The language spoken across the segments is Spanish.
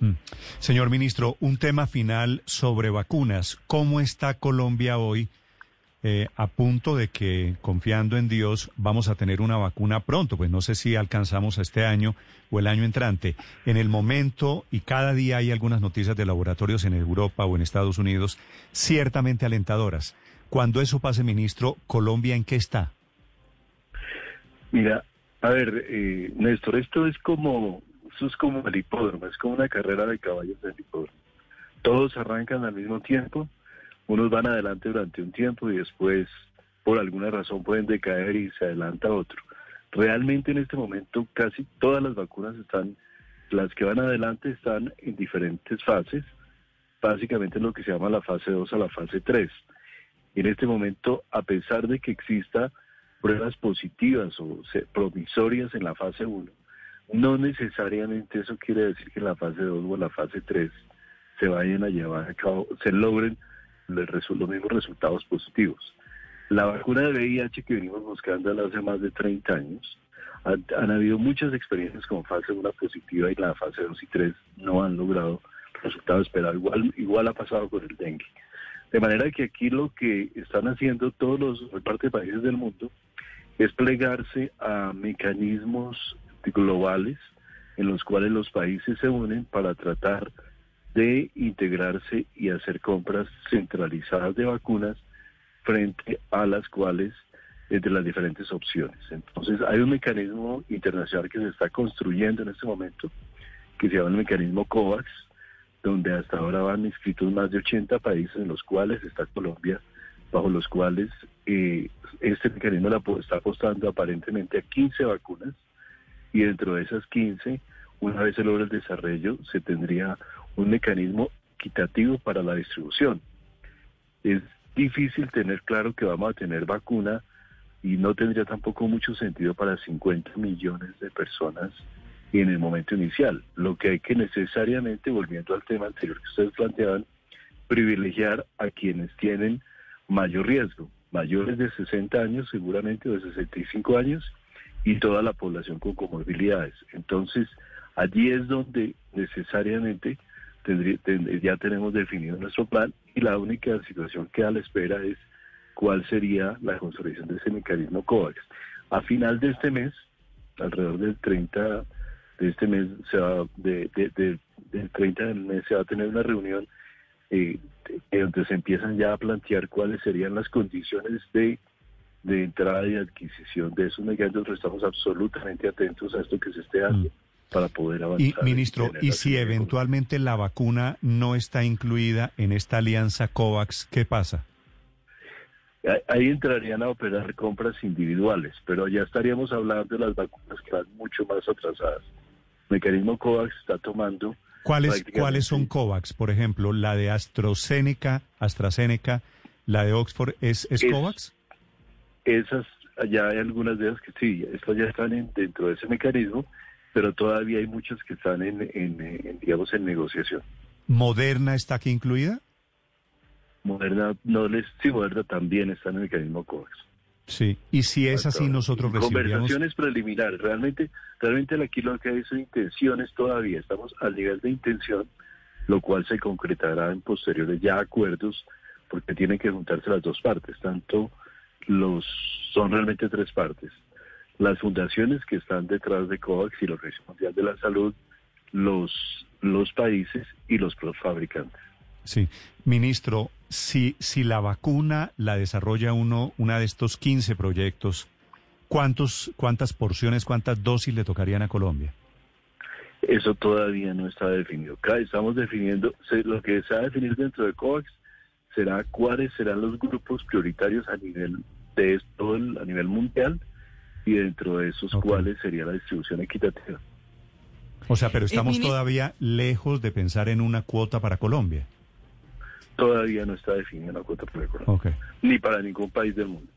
Mm. Señor ministro, un tema final sobre vacunas. ¿Cómo está Colombia hoy? Eh, a punto de que, confiando en Dios, vamos a tener una vacuna pronto. Pues no sé si alcanzamos este año o el año entrante. En el momento, y cada día hay algunas noticias de laboratorios en Europa o en Estados Unidos, ciertamente alentadoras. Cuando eso pase, ministro, ¿Colombia en qué está? Mira, a ver, eh, Néstor, esto es como, es como el hipódromo, es como una carrera de caballos del hipódromo. Todos arrancan al mismo tiempo, unos van adelante durante un tiempo y después, por alguna razón, pueden decaer y se adelanta otro. Realmente en este momento casi todas las vacunas están, las que van adelante están en diferentes fases, básicamente lo que se llama la fase 2 a la fase 3 en este momento, a pesar de que exista pruebas positivas o promisorias en la fase 1, no necesariamente eso quiere decir que en la fase 2 o la fase 3 se vayan a llevar a cabo, se logren los, mismos resultados positivos. La vacuna de VIH que venimos buscando hace más de 30 años, han, han, habido muchas experiencias con fase 1 positiva y la fase 2 y 3 no han logrado resultados esperados. Igual, igual ha pasado con el dengue. De manera que aquí lo que están haciendo todos los parte de países del mundo es plegarse a mecanismos globales en los cuales los países se unen para tratar de integrarse y hacer compras centralizadas de vacunas frente a las cuales entre las diferentes opciones. Entonces hay un mecanismo internacional que se está construyendo en este momento que se llama el mecanismo COVAX, donde hasta ahora van inscritos más de 80 países en los cuales está Colombia, bajo los cuales eh, este mecanismo está apostando aparentemente a 15 vacunas y dentro de esas 15, una vez se logra el desarrollo, se tendría un mecanismo equitativo para la distribución. Es difícil tener claro que vamos a tener vacuna y no tendría tampoco mucho sentido para 50 millones de personas en el momento inicial. Lo que hay que necesariamente, volviendo al tema anterior que ustedes planteaban, privilegiar a quienes tienen mayor riesgo, mayores de 60 años seguramente o de 65 años y toda la población con comorbilidades. Entonces, allí es donde necesariamente ya tenemos definido nuestro plan y la única situación que a la espera es cuál sería la consolidación de ese mecanismo COVAX. A final de este mes, alrededor del 30 de este mes, se va, de, del 30 del mes se va a tener una reunión eh, donde se empiezan ya a plantear cuáles serían las condiciones de, de entrada y adquisición de esos mecanismos. Estamos absolutamente atentos a esto que se esté dando. Mm. para poder avanzar. Y, ministro, ¿y si eventualmente la vacuna no está incluida en esta alianza COVAX, qué pasa? Ahí entrarían a operar compras individuales, pero ya estaríamos hablando de las vacunas que van mucho más atrasadas mecanismo COVAX está tomando. ¿Cuáles, ¿Cuáles son COVAX? Por ejemplo, la de AstraZeneca, AstraZeneca, la de Oxford, ¿es, es, COVAX? Esas, ya hay algunas de ellas que sí, estas ya están dentro de ese mecanismo, pero todavía hay muchas que están en, en, digamos, en negociación. ¿Moderna está aquí incluida? Moderna, no les, sí, Moderna también está en el mecanismo COVAX. Sí, y si es así, nosotros recibiríamos... Conversaciones preliminares, realmente, realmente aquí lo que hay son intenciones todavía, estamos al nivel de intención, lo cual se concretará en posteriores ya acuerdos, porque tienen que juntarse las dos partes, tanto los, son realmente tres partes, las fundaciones que están detrás de COVAX y la Organización Mundial de la Salud, los, los países y los fabricantes. Sí, ministro, si, si la vacuna la desarrolla uno, una de estos 15 proyectos, ¿cuántos, ¿cuántas porciones, cuántas dosis le tocarían a Colombia? Eso todavía no está definido. Estamos definiendo, lo que se va a definir dentro de COVAX será cuáles serán los grupos prioritarios a nivel de todo a nivel mundial y dentro de esos cuáles sería la distribución equitativa. O sea, pero estamos todavía lejos de pensar en una cuota para Colombia. Todavía no está definida una cuota para Colombia. Ni para ningún país del mundo.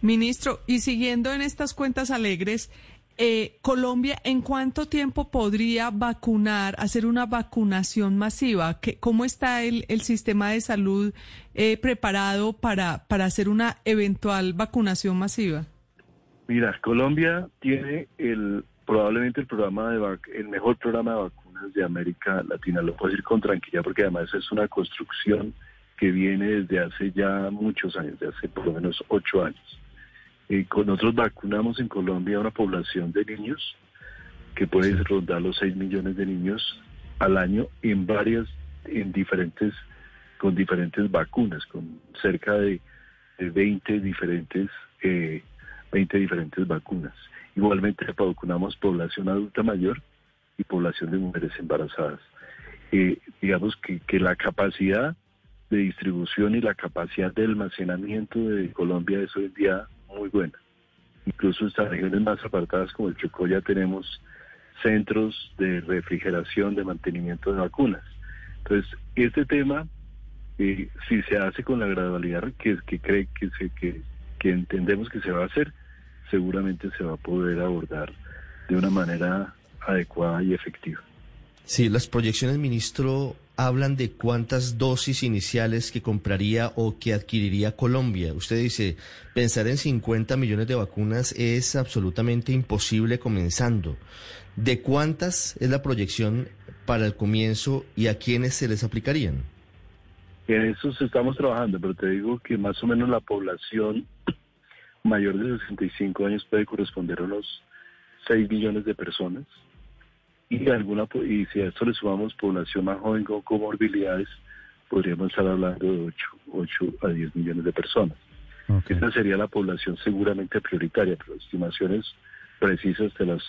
Ministro, y siguiendo en estas cuentas alegres, eh, Colombia, ¿en cuánto tiempo podría vacunar, hacer una vacunación masiva? ¿Cómo está el, sistema de salud eh, preparado para, para hacer una eventual vacunación masiva? Mira, Colombia tiene el probablemente el programa de el mejor programa de vacunas de América Latina. Lo puedo decir con tranquilidad porque además es una construcción que viene desde hace ya muchos años, de hace por lo menos ocho años. Eh, nosotros vacunamos en Colombia una población de niños que puede rondar los 6 millones de niños al año en varias, en diferentes, con diferentes vacunas, con cerca de, 20 diferentes, eh, 20 diferentes vacunas. Igualmente vacunamos población adulta mayor y población de mujeres embarazadas. Eh, digamos que, que la capacidad de distribución y la capacidad de almacenamiento de Colombia es hoy en día muy buena. Incluso en estas regiones más apartadas como el Chocó ya tenemos centros de refrigeración, de mantenimiento de vacunas. Entonces, este tema, eh, si se hace con la gradualidad que, que cree que, se, que, que entendemos que se va a hacer, seguramente se va a poder abordar de una manera adecuada y efectiva. Sí, las proyecciones, ministro, hablan de cuántas dosis iniciales que compraría o que adquiriría Colombia. Usted dice, pensar en 50 millones de vacunas es absolutamente imposible comenzando. ¿De cuántas es la proyección para el comienzo y a quiénes se les aplicarían? En eso estamos trabajando, pero te digo que más o menos la población mayor de 65 años puede corresponder a unos 6 millones de personas y alguna y si a esto le sumamos población más joven con comorbilidades, podríamos estar hablando de 8, 8 a 10 millones de personas. Esta sería la población seguramente prioritaria, pero estimaciones precisas te las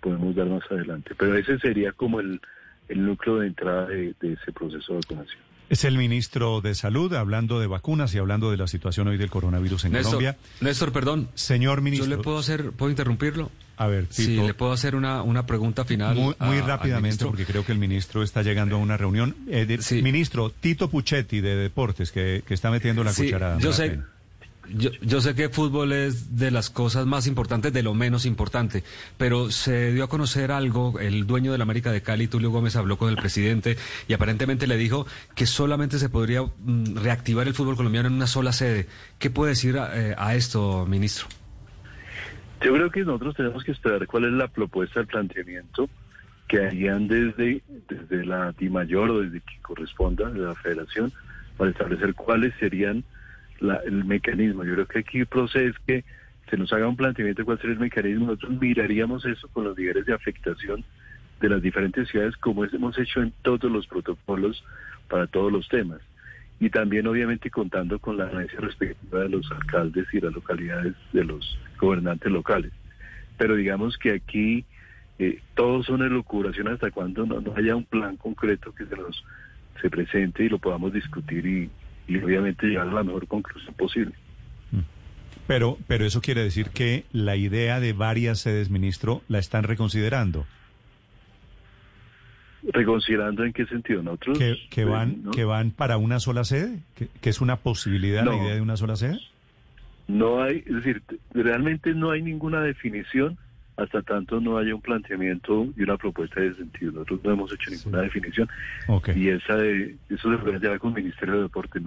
podemos dar más adelante. Pero ese sería como el, el núcleo de entrada de ese proceso de vacunación. Es el ministro de Salud hablando de vacunas y hablando de la situación hoy del coronavirus en Colombia. Néstor, perdón. Señor ministro. ¿Yo le puedo hacer, puedo interrumpirlo? A ver, Tito. Sí, le puedo hacer una, una pregunta final. Muy, rápidamente, porque creo que el ministro está llegando a una reunión. Eh, ministro, Tito Puchetti de Deportes, que, está metiendo la cucharada. Yo sé, yo, yo, sé que fútbol es de las cosas más importantes, de lo menos importante, pero se dio a conocer algo, el dueño de la América de Cali, Tulio Gómez, habló con el presidente y aparentemente le dijo que solamente se podría mm, reactivar el fútbol colombiano en una sola sede. ¿Qué puede decir eh, a, esto, ministro? Yo creo que nosotros tenemos que esperar cuál es la propuesta del planteamiento que harían desde, desde la DIMAYOR o desde que corresponda, de la federación, para establecer cuáles serían el mecanismo. Yo creo que aquí el proceso es que se nos haga un planteamiento de cuál sería el mecanismo. Nosotros miraríamos eso con los niveles de afectación de las diferentes ciudades, como hemos hecho en todos los protocolos para todos los temas. Y también, obviamente, contando con la agencia respectiva de los alcaldes y las localidades de los gobernantes locales. Pero digamos que aquí eh, todos son elucubración hasta cuando no, no, haya un plan concreto que se nos se presente y lo podamos discutir y, y obviamente llegar a la mejor conclusión posible. Pero, pero eso quiere decir que la idea de varias sedes, ministro, la están reconsiderando. ¿Reconsiderando en qué sentido? ¿Nosotros? ¿Que, que van, ¿Que van para una sola sede? ¿Que, es una posibilidad la idea de una sola sede? No hay, es decir, realmente no hay ninguna definición hasta tanto no haya un planteamiento y una propuesta de sentido. Nosotros no hemos hecho ninguna definición y esa de, eso se puede llevar con el Ministerio de Deporte.